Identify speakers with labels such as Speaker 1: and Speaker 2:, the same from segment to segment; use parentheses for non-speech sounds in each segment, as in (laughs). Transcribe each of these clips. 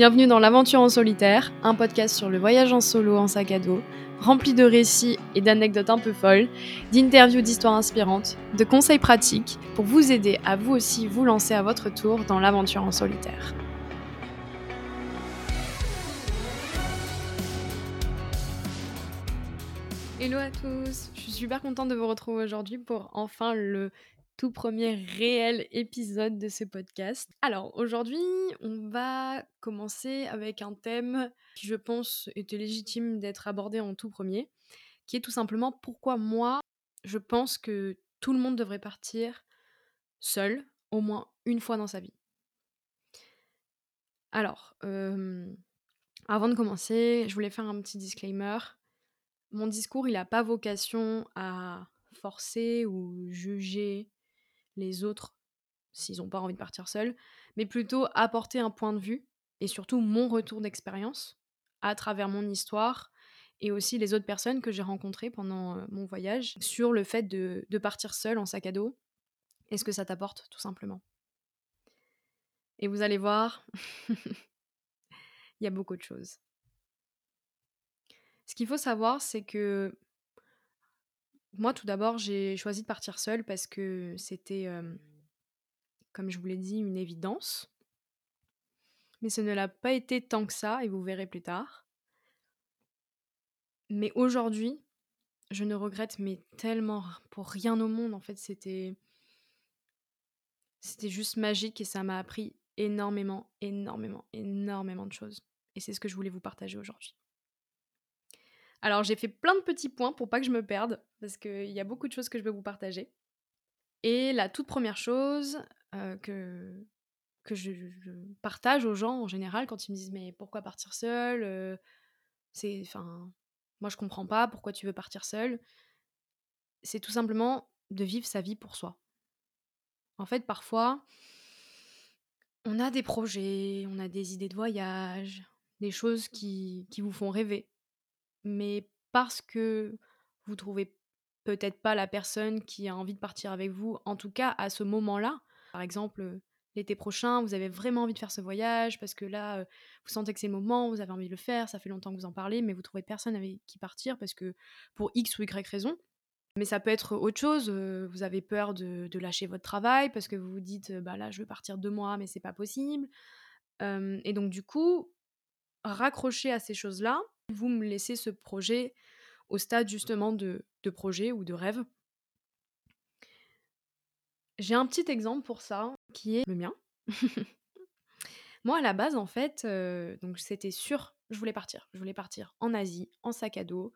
Speaker 1: Bienvenue dans l'Aventure en solitaire, un podcast sur le voyage en solo en sac à dos, rempli de récits et d'anecdotes un peu folles, d'interviews d'histoires inspirantes, de conseils pratiques pour vous aider à vous aussi vous lancer à votre tour dans l'aventure en solitaire. Hello à tous, je suis super contente de vous retrouver aujourd'hui pour enfin le tout premier réel épisode de ce podcast. Alors aujourd'hui, on va commencer avec un thème qui je pense était légitime d'être abordé en tout premier, qui est tout simplement pourquoi moi, je pense que tout le monde devrait partir seul au moins une fois dans sa vie. Alors, euh, avant de commencer, je voulais faire un petit disclaimer. Mon discours, il n'a pas vocation à forcer ou juger les autres s'ils n'ont pas envie de partir seuls, mais plutôt apporter un point de vue et surtout mon retour d'expérience à travers mon histoire et aussi les autres personnes que j'ai rencontrées pendant euh, mon voyage sur le fait de, de partir seul en sac à dos et ce que ça t'apporte tout simplement. Et vous allez voir, (laughs) il y a beaucoup de choses. Ce qu'il faut savoir, c'est que moi, tout d'abord, j'ai choisi de partir seule parce que c'était, comme je vous l'ai dit, une évidence. Mais ce ne l'a pas été tant que ça, et vous verrez plus tard. Mais aujourd'hui, je ne regrette mais tellement pour rien au monde. En fait, c'était c'était juste magique et ça m'a appris énormément, énormément, énormément de choses. Et c'est ce que je voulais vous partager aujourd'hui. Alors j'ai fait plein de petits points pour pas que je me perde, parce qu'il y a beaucoup de choses que je veux vous partager. Et la toute première chose euh, que, je, partage aux gens en général quand ils me disent mais pourquoi partir seul euh, C'est, moi je comprends pas pourquoi tu veux partir seul. C'est tout simplement de vivre sa vie pour soi. En fait, parfois, on a des projets, on a des idées de voyage, des choses qui vous font rêver mais parce que vous trouvez peut-être pas la personne qui a envie de partir avec vous, en tout cas à ce moment-là. Par exemple, l'été prochain, vous avez vraiment envie de faire ce voyage parce que là, vous sentez que c'est le moment, vous avez envie de le faire, ça fait longtemps que vous en parlez, mais vous trouvez personne avec qui partir parce que pour X ou Y raison. Mais ça peut être autre chose, vous avez peur de, lâcher votre travail parce que vous vous dites, bah là, je veux partir deux mois, mais c'est pas possible. et donc, du coup, raccrocher à ces choses-là, vous me laissez ce projet au stade justement de, projet ou de rêve? J'ai un petit exemple pour ça qui est le mien. (laughs) Moi, à la base, en fait, euh, donc c'était sûr, je voulais partir. Je voulais partir en Asie, en sac à dos,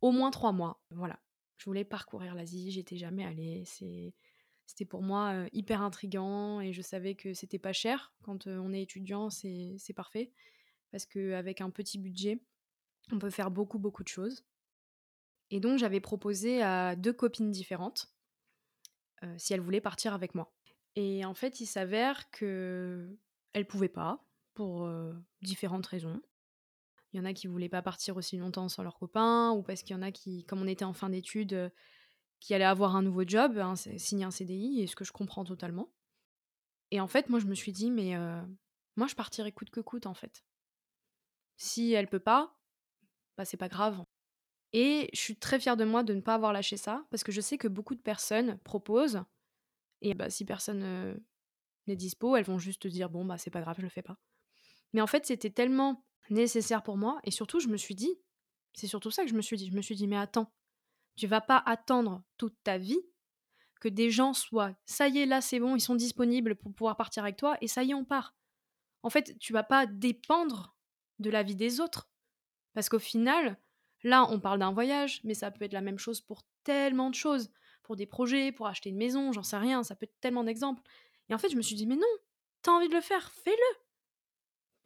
Speaker 1: au moins trois mois. Voilà. Je voulais parcourir l'Asie, j'étais jamais allée. C'était pour moi euh, hyper intrigant et je savais que c'était pas cher. Quand euh, on est étudiant, c'est parfait. Parce qu'avec un petit budget, on peut faire beaucoup, beaucoup de choses. Et donc, j'avais proposé à deux copines différentes euh, si elles voulaient partir avec moi. Et en fait, il s'avère qu'elles ne pouvaient pas, pour euh, différentes raisons. Il y en a qui voulaient pas partir aussi longtemps sans leurs copains, ou parce qu'il y en a qui, comme on était en fin d'études, euh, qui allaient avoir un nouveau job, signer un CDI, et ce que je comprends totalement. Et en fait, moi, je me suis dit, mais moi, je partirai coûte que coûte, en fait. Si elle peut pas, bah, c'est pas grave. Et je suis très fière de moi de ne pas avoir lâché ça, parce que je sais que beaucoup de personnes proposent, et bah, si personne n'est dispo, elles vont juste dire bon, bah c'est pas grave, je le fais pas. Mais en fait, c'était tellement nécessaire pour moi, et surtout, je me suis dit, c'est surtout ça que je me suis dit, je me suis dit, mais attends, tu vas pas attendre toute ta vie que des gens soient, ça y est, là c'est bon, ils sont disponibles pour pouvoir partir avec toi, et ça y est, on part. En fait, tu vas pas dépendre de la vie des autres. Parce qu'au final, là, on parle d'un voyage, mais ça peut être la même chose pour tellement de choses. Pour des projets, pour acheter une maison, j'en sais rien, ça peut être tellement d'exemples. Et en fait, je me suis dit, mais non, t'as envie de le faire, fais-le.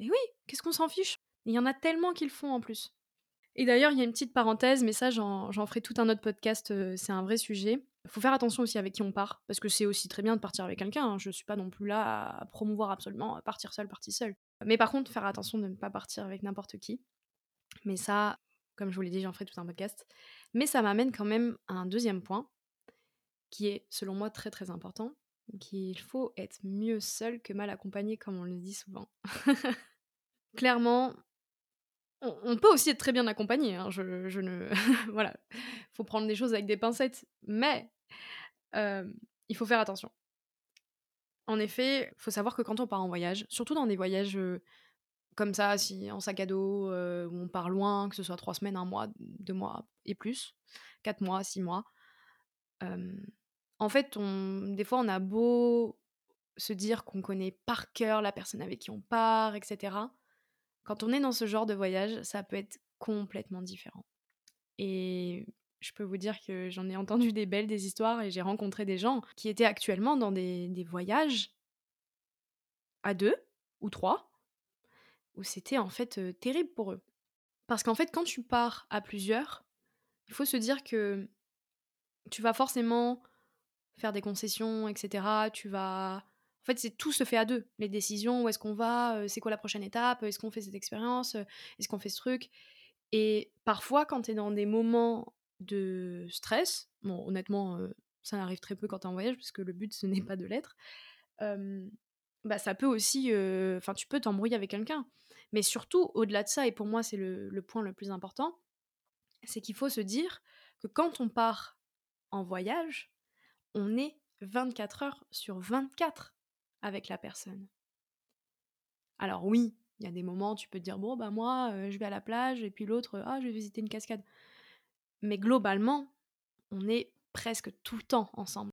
Speaker 1: Mais oui, qu'est-ce qu'on s'en fiche? Il y en a tellement qu'ils font en plus. Et d'ailleurs, il y a une petite parenthèse, mais ça, j'en ferai tout un autre podcast, euh, c'est un vrai sujet. Il faut faire attention aussi avec qui on part, parce que c'est aussi très bien de partir avec quelqu'un. Hein. Je ne suis pas non plus là à promouvoir absolument partir seul, partir seul. Mais par contre, faire attention de ne pas partir avec n'importe qui. Mais ça, comme je vous l'ai dit, j'en ferai tout un podcast. Mais ça m'amène quand même à un deuxième point, qui est selon moi très très important, qu'il faut être mieux seul que mal accompagné, comme on le dit souvent. (laughs) clairement, on, peut aussi être très bien accompagné. Hein, je, ne. (laughs) voilà. faut prendre les choses avec des pincettes. Mais il faut faire attention. En effet, il faut savoir que quand on part en voyage, surtout dans des voyages comme ça, si en sac à dos, où on part loin, que ce soit trois semaines, un mois, deux mois et plus, quatre mois, six mois, en fait, des fois, on a beau se dire qu'on connaît par cœur la personne avec qui on part, etc. Quand on est dans ce genre de voyage, ça peut être complètement différent. Et je peux vous dire que j'en ai entendu des belles, des histoires, et j'ai rencontré des gens qui étaient actuellement dans des, voyages à deux ou trois, où c'était en fait terrible pour eux. Parce qu'en fait, quand tu pars à plusieurs, il faut se dire que tu vas forcément faire des concessions, etc. Tu vas. En fait, c'est tout se fait à deux. Les décisions, où est-ce qu'on va, c'est quoi la prochaine étape, est-ce qu'on fait cette expérience, est-ce qu'on fait ce truc? Et parfois, quand tu es dans des moments de stress. Bon, honnêtement, ça arrive très peu quand tu es en voyage, parce que le but, ce n'est pas de l'être. Bah, ça peut aussi. Enfin, tu peux t'embrouiller avec quelqu'un. Mais surtout, au-delà de ça, et pour moi, c'est le, point le plus important, c'est qu'il faut se dire que quand on part en voyage, on est 24 heures sur 24 avec la personne. Alors oui, il y a des moments, tu peux te dire, bon, bah moi, je vais à la plage, et puis l'autre, ah, je vais visiter une cascade. Mais globalement, on est presque tout le temps ensemble.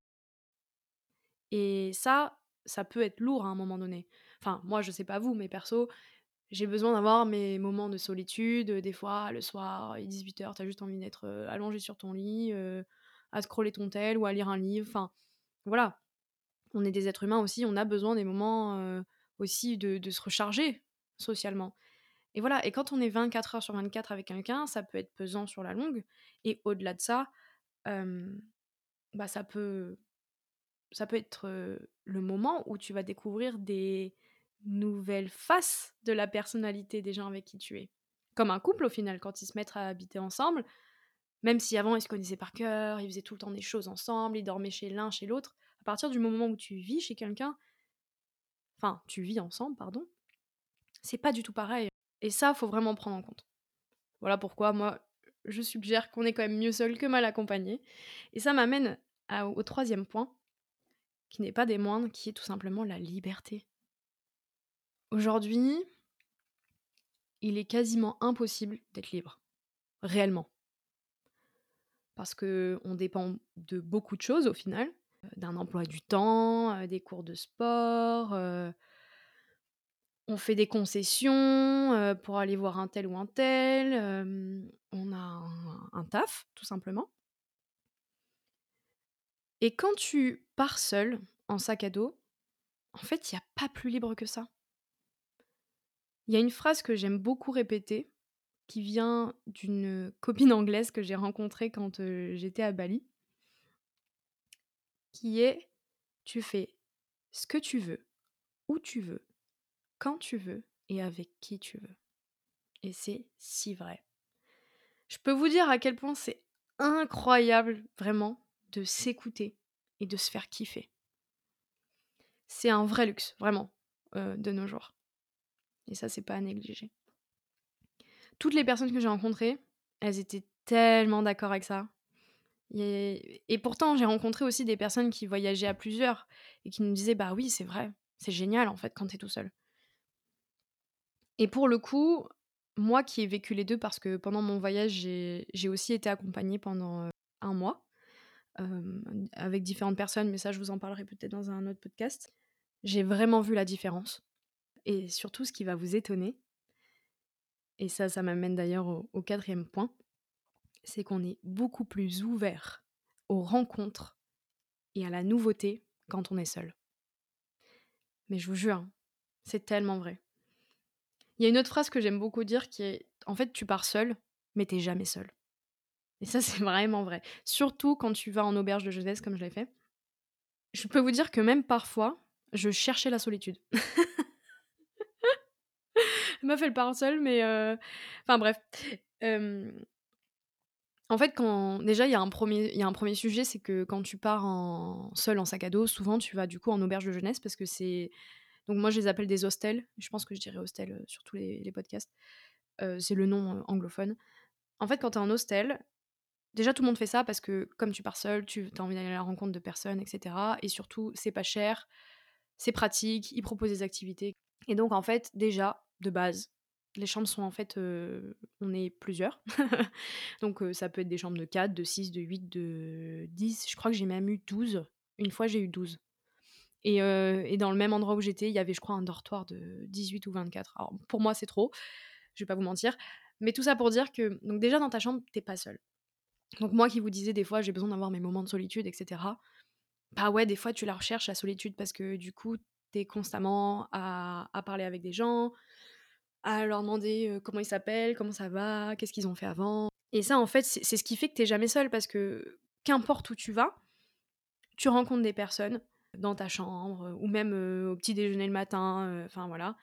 Speaker 1: Et ça, ça peut être lourd à un moment donné. Enfin, moi, je sais pas vous, mais perso, j'ai besoin d'avoir mes moments de solitude. Des fois, le soir, il est 18h, t'as juste envie d'être allongé sur ton lit, à scroller ton tel ou à lire un livre. Enfin, voilà. On est des êtres humains aussi, on a besoin des moments aussi de, de se recharger socialement. Et voilà, et quand on est 24 heures sur 24 avec quelqu'un, ça peut être pesant sur la longue. Et au-delà de ça, bah ça peut, ça peut être le moment où tu vas découvrir des nouvelles faces de la personnalité des gens avec qui tu es. Comme un couple au final, quand ils se mettent à habiter ensemble, même si avant ils se connaissaient par cœur, ils faisaient tout le temps des choses ensemble, ils dormaient chez l'un, chez l'autre, à partir du moment où tu vis chez quelqu'un, enfin tu vis ensemble, pardon, c'est pas du tout pareil. Et ça, faut vraiment prendre en compte. Voilà pourquoi moi, je suggère qu'on est quand même mieux seul que mal accompagné. Et ça m'amène au troisième point, n'est pas des moindres, qui est tout simplement la liberté. Aujourd'hui, il est quasiment impossible d'être libre, réellement. Parce que on dépend de beaucoup de choses au final, d'un emploi du temps, euh, des cours de sport, euh, on fait des concessions pour aller voir un tel ou un tel. on a un, taf, tout simplement. Et quand tu pars seul, en sac à dos, en fait, il n'y a pas plus libre que ça. Il y a une phrase que j'aime beaucoup répéter, qui vient d'une copine anglaise que j'ai rencontrée quand j'étais à Bali, qui est Tu fais ce que tu veux, où tu veux, quand tu veux et avec qui tu veux. Et c'est si vrai. Je peux vous dire à quel point c'est incroyable, vraiment, de s'écouter et de se faire kiffer. C'est un vrai luxe, vraiment, euh, de nos jours. Et ça, c'est pas à négliger. Toutes les personnes que j'ai rencontrées, elles étaient tellement d'accord avec ça. Et, pourtant, j'ai rencontré aussi des personnes qui voyageaient à plusieurs et qui nous disaient Bah oui, c'est vrai, c'est génial en fait quand t'es tout seul. Et pour le coup, moi qui ai vécu les deux, parce que pendant mon voyage, j'ai aussi été accompagnée pendant un mois avec différentes personnes, mais ça, je vous en parlerai peut-être dans un autre podcast. J'ai vraiment vu la différence. Et surtout, ce qui va vous étonner, et ça, ça m'amène d'ailleurs au, quatrième point, c'est qu'on est beaucoup plus ouvert aux rencontres et à la nouveauté quand on est seul. Mais je vous jure, hein, c'est tellement vrai. Il y a une autre phrase que j'aime beaucoup dire qui est en fait, tu pars seul, mais t'es jamais seul. Et ça, c'est vraiment vrai. Surtout quand tu vas en auberge de jeunesse comme je l'ai fait. Je peux vous dire que même parfois, je cherchais la solitude. (laughs) Ma fait le part seule, mais. Euh, enfin bref. En fait, quand déjà il y a un premier, sujet, c'est que quand tu pars en seul en sac à dos, souvent tu vas du coup en auberge de jeunesse parce que c'est Donc moi, je les appelle des hostels. Je pense que je dirais hostel sur tous les, podcasts. c'est le nom anglophone. En fait, quand tu es en hostel, déjà tout le monde fait ça parce que comme tu pars seul, tu as envie d'aller à la rencontre de personnes, etc. Et surtout, c'est pas cher, c'est pratique, ils proposent des activités. Et donc, en fait, déjà, de base, les chambres sont en fait, on est plusieurs. (laughs) Donc ça peut être des chambres de 4, de 6, de 8, de 10. Je crois que j'ai même eu 12. Une fois, j'ai eu 12. Et, dans le même endroit où j'étais, il y avait, je crois, un dortoir de 18 ou 24. Alors pour moi, c'est trop. Je vais pas vous mentir. Mais tout ça pour dire que, donc déjà dans ta chambre, t'es pas seul. Donc moi qui vous disais des fois, j'ai besoin d'avoir mes moments de solitude, etc. Bah ouais, des fois tu la recherches, la solitude, parce que du coup, t'es constamment à, parler avec des gens, à leur demander comment ils s'appellent, comment ça va, qu'est-ce qu'ils ont fait avant. Et ça, en fait, c'est ce qui fait que t'es jamais seul parce que qu'importe où tu vas, tu rencontres des personnes dans ta chambre ou même au petit déjeuner le matin, enfin voilà.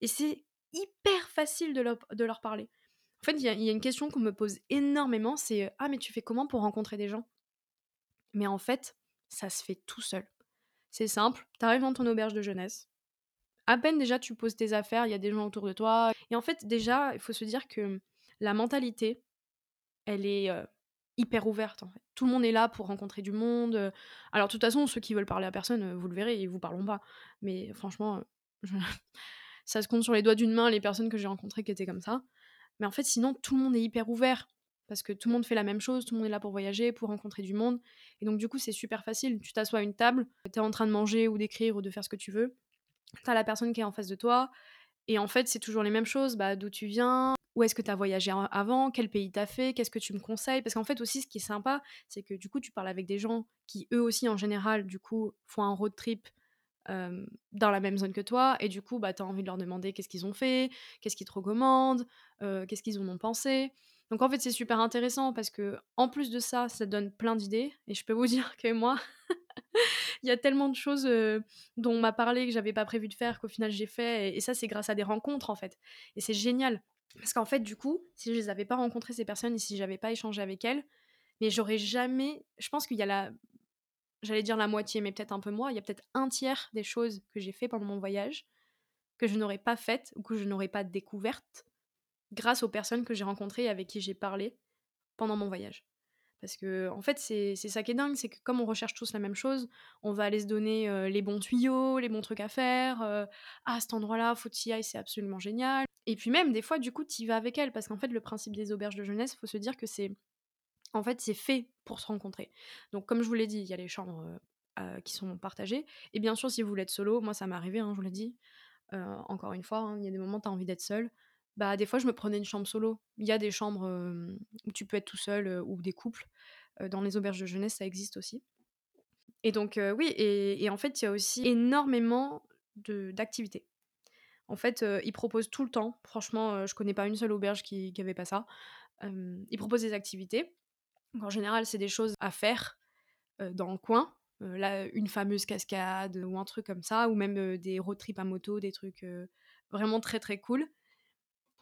Speaker 1: Et c'est hyper facile de leur, de leur parler. En fait, il y, a une question qu'on me pose énormément, c'est Ah, mais tu fais comment pour rencontrer des gens? Mais en fait, ça se fait tout seul. C'est simple, t'arrives dans ton auberge de jeunesse, à peine déjà tu poses tes affaires, il y a des gens autour de toi. Et en fait, déjà, il faut se dire que la mentalité, elle est hyper ouverte. Tout le monde est là pour rencontrer du monde. Alors, de toute façon, ceux qui veulent parler à personne, vous le verrez, ils vous parleront pas. Mais franchement, (laughs) ça se compte sur les doigts d'une main les personnes que j'ai rencontrées qui étaient comme ça. Mais en fait, sinon, tout le monde est hyper ouvert. Parce que tout le monde fait la même chose, tout le monde est là pour voyager, pour rencontrer du monde. Et donc, du coup, c'est super facile. Tu t'assois à une table, tu es en train de manger ou d'écrire ou de faire ce que tu veux t'as la personne qui est en face de toi, et en fait, c'est toujours les mêmes choses. Bah, d'où tu viens, où est-ce que tu as voyagé avant, quel pays t'as fait, qu'est-ce que tu me conseilles? Parce qu'en fait, aussi, ce qui est sympa, c'est que du coup, tu parles avec des gens qui, eux aussi, en général, du coup, font un road trip dans la même zone que toi. Et du coup, bah, tu as envie de leur demander qu'est-ce qu'ils ont fait, qu'est-ce qu'ils te recommandent, qu'est-ce qu'ils en ont pensé. Donc en fait, c'est super intéressant parce que en plus de ça, ça donne plein d'idées. Et je peux vous (laughs) dire que moi, il y a tellement de choses dont on m'a parlé que j'avais pas prévu de faire qu'au final j'ai fait. Et, ça, c'est grâce à des rencontres en fait. Et c'est génial. Parce qu'en fait, du coup, si je les avais pas rencontrées ces personnes et si j'avais pas échangé avec elles, mais j'aurais jamais. Je pense qu'il y a la. J'allais dire la moitié, mais peut-être un peu moins. Il y a peut-être un tiers des choses que j'ai fait pendant mon voyage que je n'aurais pas faites ou que je n'aurais pas découvertes grâce aux personnes que j'ai rencontrées et avec qui j'ai parlé pendant mon voyage. Parce que, en fait, c'est ça qui est dingue, c'est que comme on recherche tous la même chose, on va aller se donner les bons tuyaux, les bons trucs à faire. ah, cet endroit-là, faut y ailles, c'est absolument génial. Et puis même, des fois, du coup, tu y vas avec elle. Parce qu'en fait, le principe des auberges de jeunesse, faut se dire que c'est. En fait, c'est fait pour se rencontrer. Donc, comme je vous l'ai dit, il y a les chambres qui sont partagées. Et bien sûr, si vous voulez être solo, moi, ça m'est arrivé, hein, je vous l'ai dit. encore une fois, hein, il y a des moments où tu as envie d'être seul bah des fois je me prenais une chambre solo. Il y a des chambres où tu peux être tout seul ou des couples. dans les auberges de jeunesse, ça existe aussi. Et donc oui, et, en fait il y a aussi énormément d'activités. En fait, ils proposent tout le temps. Franchement, je connais pas une seule auberge qui, qui avait pas ça. ils proposent des activités. En général, c'est des choses à faire dans le coin. là, une fameuse cascade ou un truc comme ça, ou même des road trips à moto, des trucs vraiment très très cool.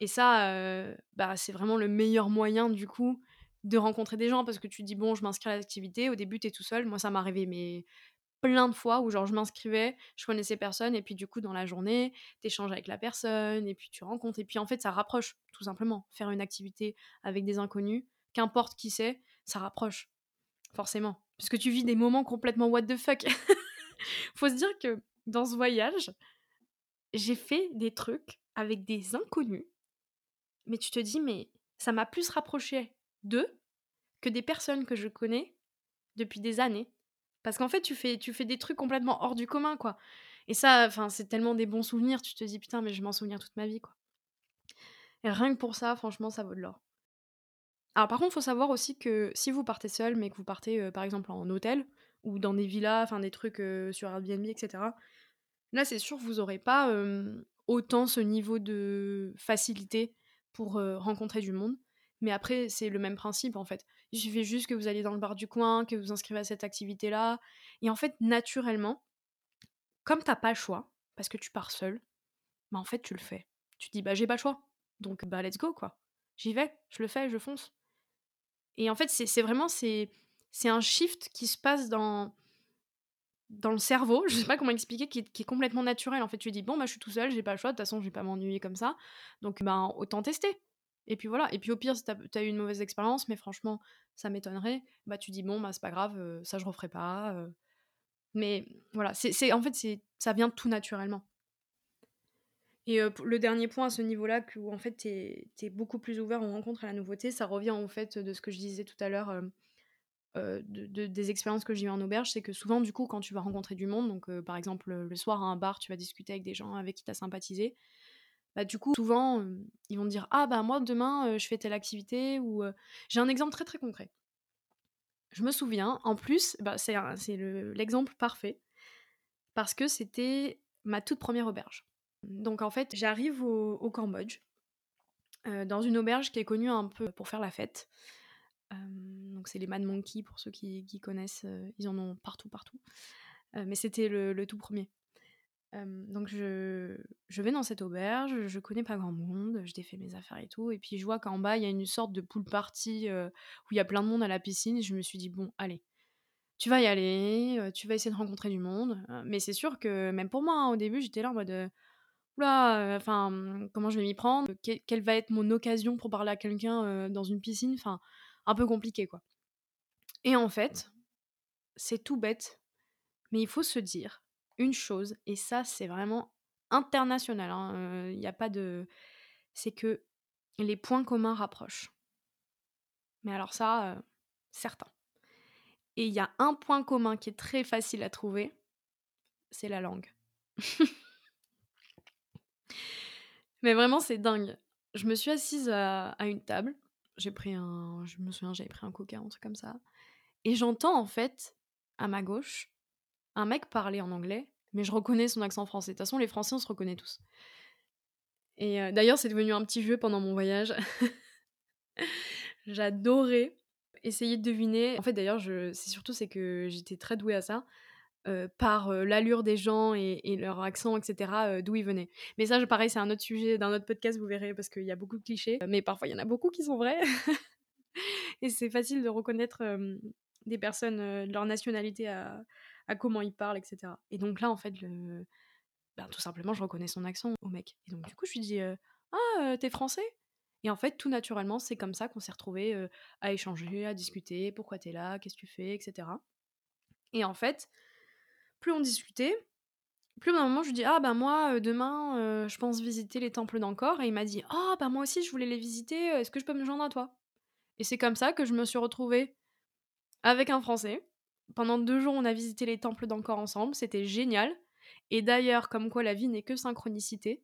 Speaker 1: Et ça, bah, c'est vraiment le meilleur moyen, du coup, de rencontrer des gens parce que tu dis, bon, je m'inscris à l'activité, au début, tu es tout seul. Moi, ça m'est arrivé, mais plein de fois où, genre, je m'inscrivais, je connaissais personne, et puis, du coup, dans la journée, tu échanges avec la personne, et puis tu rencontres. Et puis, en fait, ça rapproche, tout simplement. Faire une activité avec des inconnus, qu'importe qui c'est, ça rapproche, forcément. Parce que tu vis des moments complètement what the fuck. (laughs) Faut se dire que dans ce voyage, j'ai fait des trucs avec des inconnus mais tu te dis, mais ça m'a plus rapproché d'eux que des personnes que je connais depuis des années. Parce qu'en fait, tu fais, tu fais des trucs complètement hors du commun, quoi. Et ça, c'est tellement des bons souvenirs, tu te dis, putain, mais je m'en souvenir toute ma vie, quoi. Et rien que pour ça, franchement, ça vaut de l'or. Alors par contre, il faut savoir aussi que si vous partez seul, mais que vous partez euh, par exemple en hôtel ou dans des villas, enfin des trucs euh, sur Airbnb, etc. Là, c'est sûr, vous n'aurez pas autant ce niveau de facilité pour rencontrer du monde. Mais après, c'est le même principe en fait. Il suffit juste que vous allez dans le bar du coin, que vous inscrivez à cette activité-là. Et en fait, naturellement, comme t'as pas le choix, parce que tu pars seul, bah en fait, tu le fais. Tu te dis, bah j'ai pas le choix. Donc, bah let's go quoi. J'y vais, je le fais, je fonce. Et en fait, c'est vraiment, c'est un shift qui se passe dans, dans le cerveau, je sais pas comment expliquer, qui est, complètement naturel. En fait, tu dis, bon, bah, je suis tout seul, j'ai pas le choix, de toute façon, je vais pas m'ennuyer comme ça. Donc, ben, autant tester. Et puis voilà. Et puis au pire, si t'as as eu une mauvaise expérience, mais franchement, ça m'étonnerait, bah, tu dis, bon, bah, c'est pas grave, euh, ça, je referai pas. Euh. Mais voilà, c'est en fait, ça vient tout naturellement. Et le dernier point à ce niveau-là, où en fait, t'es es beaucoup plus ouvert aux rencontres à la nouveauté, ça revient en fait de ce que je disais tout à l'heure de, des expériences que j'ai eues en auberge, c'est que souvent, du coup, quand tu vas rencontrer du monde, donc par exemple le soir à un bar, tu vas discuter avec des gens avec qui tu as sympathisé, bah, du coup, souvent, ils vont te dire Ah, bah moi, demain, je fais telle activité, ou. J'ai un exemple très très concret. Je me souviens, en plus, bah, c'est l'exemple parfait, parce que c'était ma toute première auberge. Donc en fait, j'arrive au, Cambodge, dans une auberge qui est connue un peu pour faire la fête donc c'est les Mad Monkey pour ceux qui, connaissent, ils en ont partout, partout. mais c'était le, tout premier. donc je, vais dans cette auberge, je connais pas grand monde, je défais mes affaires et tout, et puis je vois qu'en bas il y a une sorte de pool party où il y a plein de monde à la piscine, je me suis dit bon allez, tu vas y aller, tu vas essayer de rencontrer du monde, mais c'est sûr que même pour moi hein, au début j'étais là en mode oula, enfin comment je vais m'y prendre, quelle va être mon occasion pour parler à quelqu'un dans une piscine, enfin un peu compliqué, quoi. Et en fait, c'est tout bête, mais il faut se dire une chose, et ça, c'est vraiment international, il hein, n'y a pas de. C'est que les points communs rapprochent. Mais alors, ça, certain. Et il y a un point commun qui est très facile à trouver, c'est la langue. (laughs) Mais vraiment, c'est dingue. Je me suis assise à une table j'ai pris un. Je me souviens, j'avais pris un coca, un truc comme ça. Et j'entends en fait, à ma gauche, un mec parler en anglais, mais je reconnais son accent français. De toute façon, les Français, on se reconnaît tous. Et euh, d'ailleurs, c'est devenu un petit jeu pendant mon voyage. (laughs) J'adorais essayer de deviner. En fait, d'ailleurs, je... c'est surtout c'est que j'étais très douée à ça. Euh, par euh, l'allure des gens et, leur accent, etc., euh, d'où ils venaient. Mais ça, pareil, c'est un autre sujet d'un autre podcast, vous verrez, parce qu'il y a beaucoup de clichés, mais parfois il y en a beaucoup qui sont vrais. (laughs) et c'est facile de reconnaître des personnes, leur nationalité à, comment ils parlent, etc. Et donc là, en fait, le... ben, tout simplement, je reconnais son accent au mec. Et donc du coup, je lui dis Ah, t'es français? Et en fait, tout naturellement, c'est comme ça qu'on s'est retrouvés à échanger, à discuter, pourquoi t'es là, qu'est-ce que tu fais, etc. Et en fait, plus on discutait, plus au un moment je lui dis ah bah moi euh, demain euh, je pense visiter les temples d'Angkor et il m'a dit ah bah moi aussi je voulais les visiter, euh, est-ce que je peux me joindre à toi? Et c'est comme ça que je me suis retrouvée avec un Français. Pendant deux jours on a visité les temples d'Angkor ensemble, c'était génial. Et d'ailleurs comme quoi la vie n'est que synchronicité,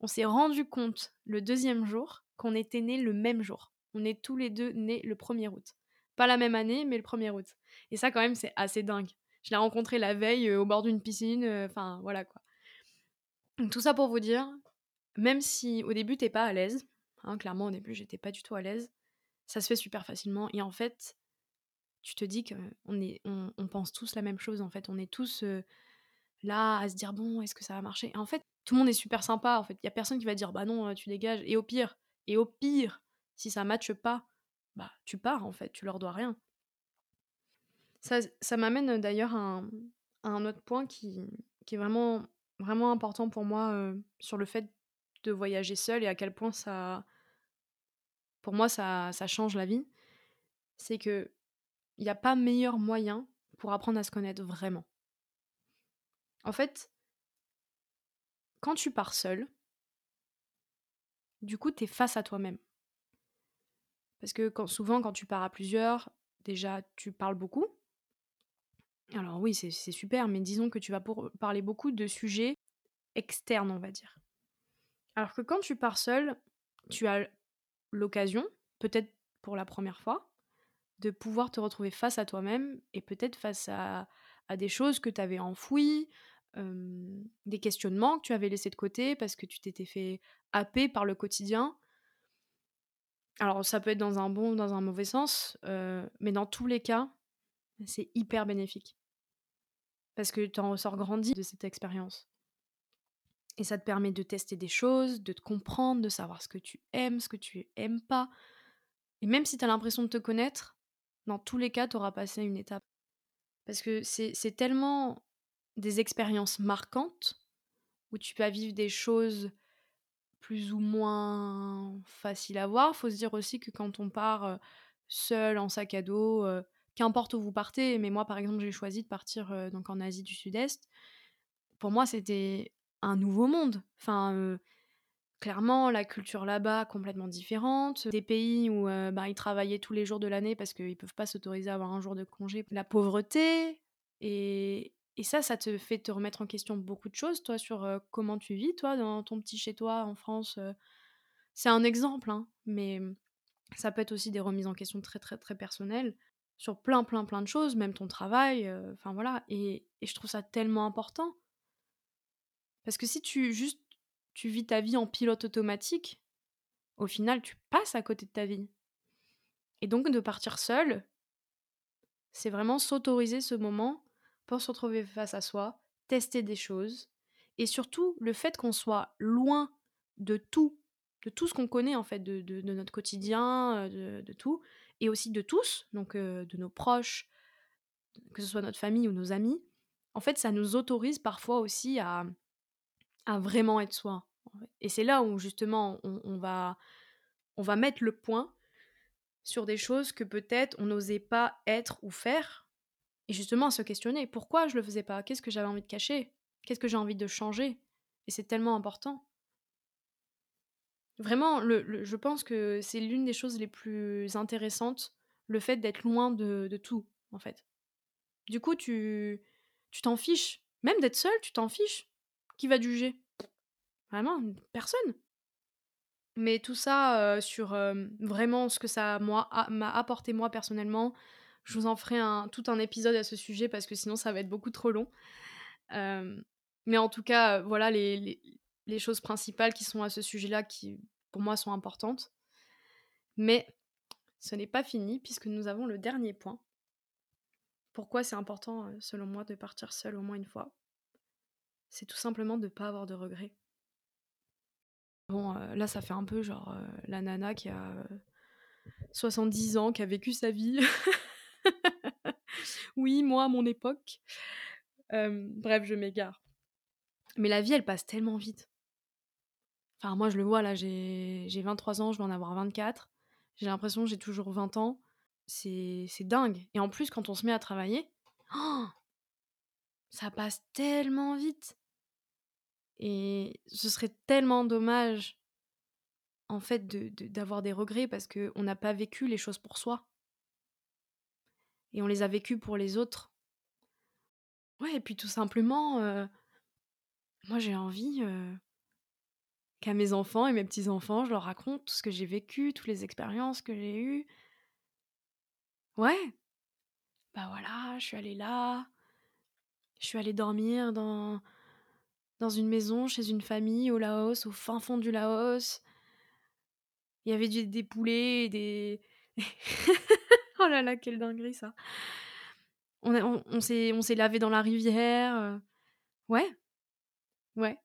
Speaker 1: on s'est rendu compte le deuxième jour qu'on était nés le même jour. On est tous les deux nés le 1er août. Pas la même année, mais le 1er août. Et ça, quand même, c'est assez dingue. Je l'ai rencontré la veille au bord d'une piscine. Enfin, voilà quoi. tout ça pour vous dire, même si au début t'es pas à l'aise, hein, clairement au début j'étais pas du tout à l'aise, ça se fait super facilement. Et en fait, tu te dis qu'on est, on, pense tous la même chose en fait. On est tous là à se dire bon, est-ce que ça va marcher? En fait, tout le monde est super sympa. En fait, il y a personne qui va dire bah non, tu dégages. Et au pire, et au pire, si ça matche pas, bah tu pars en fait, tu leur dois rien. Ça, m'amène d'ailleurs à, un autre point qui, est vraiment, important pour moi sur le fait de voyager seul et à quel point ça, pour moi, ça, change la vie. C'est que il n'y a pas meilleur moyen pour apprendre à se connaître vraiment. En fait, quand tu pars seul, du coup, tu es face à toi-même. Parce que souvent, quand tu pars à plusieurs, déjà, tu parles beaucoup. Alors oui, c'est super, mais disons que tu vas pour parler beaucoup de sujets externes, on va dire. Alors que quand tu pars seul, tu as l'occasion, peut-être pour la première fois, de pouvoir te retrouver face à toi-même et peut-être face à, des choses que tu avais enfouies, des questionnements que tu avais laissés de côté parce que tu t'étais fait happer par le quotidien. Alors ça peut être dans un bon ou dans un mauvais sens, mais dans tous les cas, c'est hyper bénéfique. Parce que tu en ressors grandi de cette expérience. Et ça te permet de tester des choses, de te comprendre, de savoir ce que tu aimes, ce que tu aimes pas. Et même si tu as l'impression de te connaître, dans tous les cas, tu auras passé une étape. Parce que c'est tellement des expériences marquantes, où tu vas vivre des choses plus ou moins faciles à voir. Faut se dire aussi que quand on part, seul en sac à dos, qu'importe où vous partez, mais moi par exemple j'ai choisi de partir, donc en Asie du Sud-Est. Pour moi c'était un nouveau monde. Enfin, clairement la culture là-bas complètement différente. Des pays où, bah, ils travaillaient tous les jours de l'année parce qu'ils peuvent pas s'autoriser à avoir un jour de congé. La pauvreté et ça, ça te fait te remettre en question beaucoup de choses, toi, sur, comment tu vis, toi, dans ton petit chez toi en France, C'est un exemple, hein, mais ça peut être aussi des remises en question très, très, très personnelles sur plein, plein, plein de choses, même ton travail, enfin voilà et et je trouve ça tellement important. Parce que si tu juste tu vis ta vie en pilote automatique, au final, tu passes à côté de ta vie et donc de partir seul, c'est vraiment s'autoriser ce moment pour se retrouver face à soi, tester des choses et surtout le fait qu'on soit loin de tout, de tout ce qu'on connaît en fait, de, de- de notre quotidien, euh, de, de tout, et aussi de tous, donc de nos proches, que ce soit notre famille ou nos amis, en fait ça nous autorise parfois aussi à, à vraiment être soi. Et c'est là où justement on, on va, on va mettre le point sur des choses que peut-être on n'osait pas être ou faire et justement à se questionner, pourquoi je le faisais pas? Qu'est-ce que j'avais envie de cacher? Qu'est-ce que j'ai envie de changer? Et c'est tellement important. Vraiment, je pense que c'est l'une des choses les plus intéressantes, le fait d'être loin de, tout, en fait. Du coup, tu tu t'en fiches. Même d'être seul, tu t'en fiches. Qui va juger? Vraiment, personne. Mais tout ça euh, sur euh, vraiment ce que ça m'a apporté moi personnellement, je vous en ferai un, tout un épisode à ce sujet parce que sinon ça va être beaucoup trop long. Euh, mais en tout cas, voilà les, les choses principales qui sont à ce sujet-là qui pour moi sont importantes. Mais ce n'est pas fini puisque nous avons le dernier point. Pourquoi c'est important euh, selon moi de partir seul au moins une fois? C'est tout simplement de ne pas avoir de regrets. Bon, euh, là ça fait un peu genre euh, la nana qui a euh, 70 ans, qui a vécu sa vie. (laughs) oui, moi à mon époque. Bref, je m'égare. Mais la vie, elle passe tellement vite. Enfin, moi, je le vois, là, j'ai j'ai 23 ans, je vais en avoir 24. J'ai l'impression que j'ai toujours 20 ans. C'est dingue. Et en plus, quand on se met à travailler, oh, ça passe tellement vite. Et ce serait tellement dommage, en fait, de- de- d'avoir des regrets parce qu'on n'a pas vécu les choses pour soi. Et on les a vécues pour les autres. Ouais, et puis tout simplement, euh, moi j'ai envie euh, qu'à mes enfants et mes petits-enfants, je leur raconte tout ce que j'ai vécu, toutes les expériences que j'ai eues. Ouais, bah voilà, je suis allée là, je suis allée dormir dans, dans une maison chez une famille au Laos, au fin fond du Laos. Il y avait du- des poulets, des... (laughs) oh là là, quelle dinguerie ça. On, a- on, on s'est lavé dans la rivière. euh. Ouais, ouais.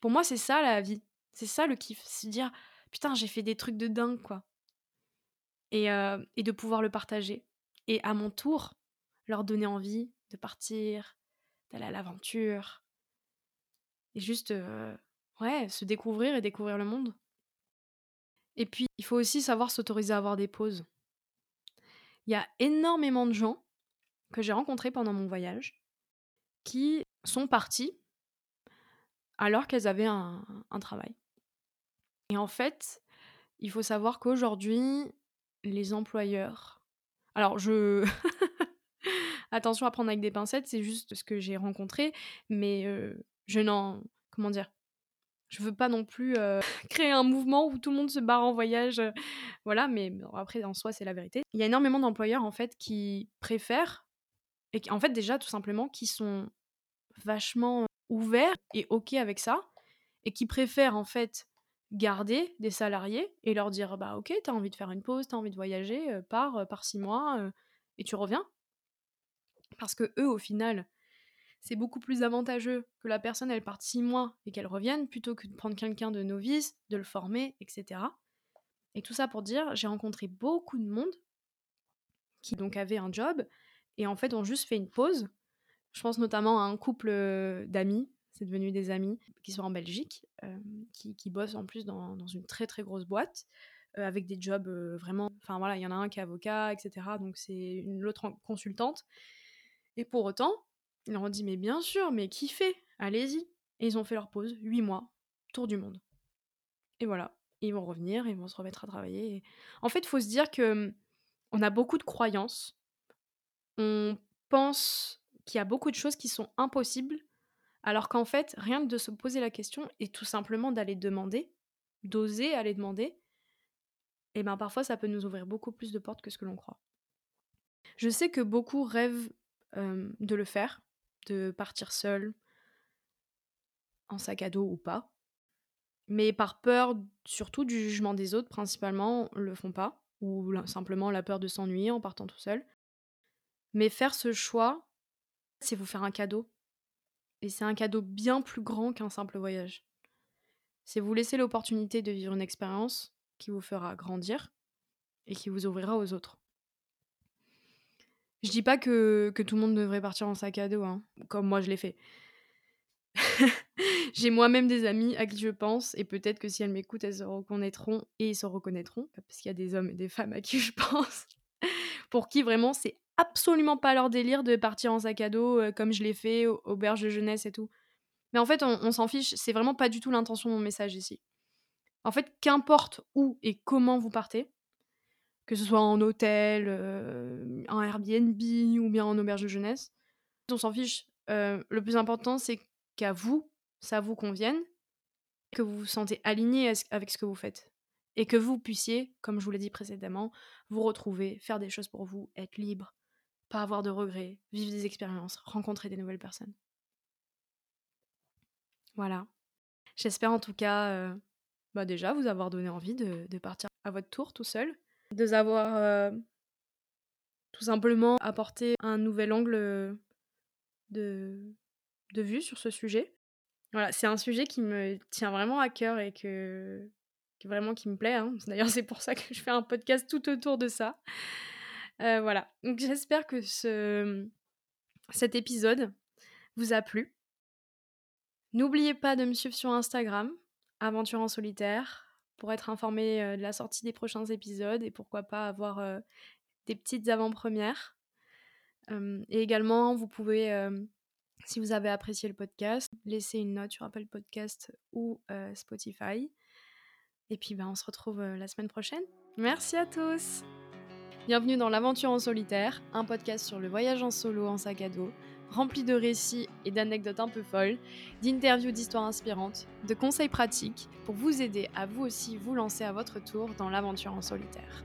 Speaker 1: Pour moi, c'est ça la vie. C'est ça le kiff. C'est dire, putain, j'ai fait des trucs de dingue, quoi. Et, et de pouvoir le partager. Et à mon tour, leur donner envie de partir, d'aller à l'aventure. Et juste, ouais, se découvrir et découvrir le monde. Et puis, il faut aussi savoir s'autoriser à avoir des pauses. Il y a énormément de gens que j'ai rencontrés pendant mon voyage qui sont partis alors qu'elles avaient un, travail. Et en fait, il faut savoir qu'aujourd'hui, les employeurs. Alors, je. (laughs) Attention à prendre avec des pincettes, c'est juste ce que j'ai rencontré, mais euh, je n'en. Comment dire Je veux pas non plus euh, (laughs) créer un mouvement où tout le monde se barre en voyage. euh, voilà, mais après, en soi, c'est la vérité. Il y a énormément d'employeurs, en fait, qui préfèrent. Et qui, en fait, déjà, tout simplement, qui sont vachement ouverts et OK avec ça, et qui préfèrent, en fait, garder des salariés et leur dire bah ok t'as envie de faire une pause t'as envie de voyager euh, pars euh, par six mois euh, et tu reviens. Parce que eux au final c'est beaucoup plus avantageux que la personne elle parte six mois et qu'elle revienne plutôt que de prendre quelqu'un de novice de le former etc et tout ça pour dire j'ai rencontré beaucoup de monde qui donc avait un job et en fait ont juste fait une pause Je pense notamment à un couple d'amis, c'est devenu des amis, qui sont en Belgique, qui, qui, bossent en plus dans, dans, une très très grosse boîte, avec des jobs vraiment... Enfin voilà, il y en a un qui est avocat, etc. Donc c'est une autre consultante. Et pour autant, ils leur ont dit, mais bien sûr, mais kiffez, allez-y. Et ils ont fait leur pause, 8 mois, tour du monde. Et voilà, ils vont revenir, ils vont se remettre à travailler. En fait, il faut se dire que mmh, on a beaucoup de croyances. On pense qu'il y a beaucoup de choses qui sont impossibles, alors qu'en fait, rien que de se poser la question et tout simplement d'aller demander, d'oser aller demander, et ben parfois ça peut nous ouvrir beaucoup plus de portes que ce que l'on croit. Je sais que beaucoup rêvent de le faire, de partir seul, en sac à dos ou pas. Mais par peur surtout du jugement des autres, principalement, le font pas. Ou simplement la peur de s'ennuyer en partant tout seul. Mais faire ce choix, c'est vous faire un cadeau. Et c'est un cadeau bien plus grand qu'un simple voyage. C'est vous laisser l'opportunité de vivre une expérience qui vous fera grandir et qui vous ouvrira aux autres. Je dis pas que, que tout le monde devrait partir en sac à dos, hein, comme moi je l'ai fait. (laughs) J'ai moi-même des amis à qui je pense, et peut-être que si elles m'écoutent, elles se reconnaîtront et ils se reconnaîtront, parce qu'il y a des hommes et des femmes à qui je (laughs) pense, pour qui vraiment c'est absolument pas leur délire de partir en sac à dos euh, comme je l'ai fait, auberge de jeunesse et tout. Mais en fait, on, s'en fiche, c'est vraiment pas du tout l'intention de mon message ici. En fait, qu'importe où et comment vous partez, que ce soit en hôtel, euh, en Airbnb ou bien en auberge de jeunesse. On s'en fiche. Euh, le plus important, c'est qu'à vous, ça vous convienne, que vous vous sentez aligné avec ce que vous faites. Et que vous puissiez, comme je vous l'ai dit précédemment, vous retrouver, faire des choses pour vous, être libre, pas avoir de regrets, vivre des expériences, rencontrer des nouvelles personnes. Voilà. J'espère en tout cas, euh, bah déjà, vous avoir donné envie de, partir à votre tour tout seul de avoir euh, tout simplement apporté un nouvel angle euh, de, de vue sur ce sujet. Voilà, c'est un sujet qui me tient vraiment à cœur et que, vraiment qui me plaît. Hein. (laughs) D'ailleurs, c'est pour ça que je fais un podcast tout autour de ça. Euh, voilà, donc j'espère que ce, cet épisode vous a plu. N'oubliez pas de me suivre sur Instagram, Aventure en solitaire, pour être informé de la sortie des prochains épisodes et pourquoi pas avoir des petites avant-premières. et également, vous pouvez, si vous avez apprécié le podcast, laisser une note sur Apple Podcast ou Spotify. Et puis, ben, on se retrouve la semaine prochaine. Merci à tous Bienvenue dans l'Aventure en solitaire, un podcast sur le voyage en solo en sac à dos rempli de récits et d'anecdotes un peu folles, d'interviews d'histoires inspirantes, de conseils pratiques pour vous aider à vous aussi vous lancer à votre tour dans l'aventure en solitaire.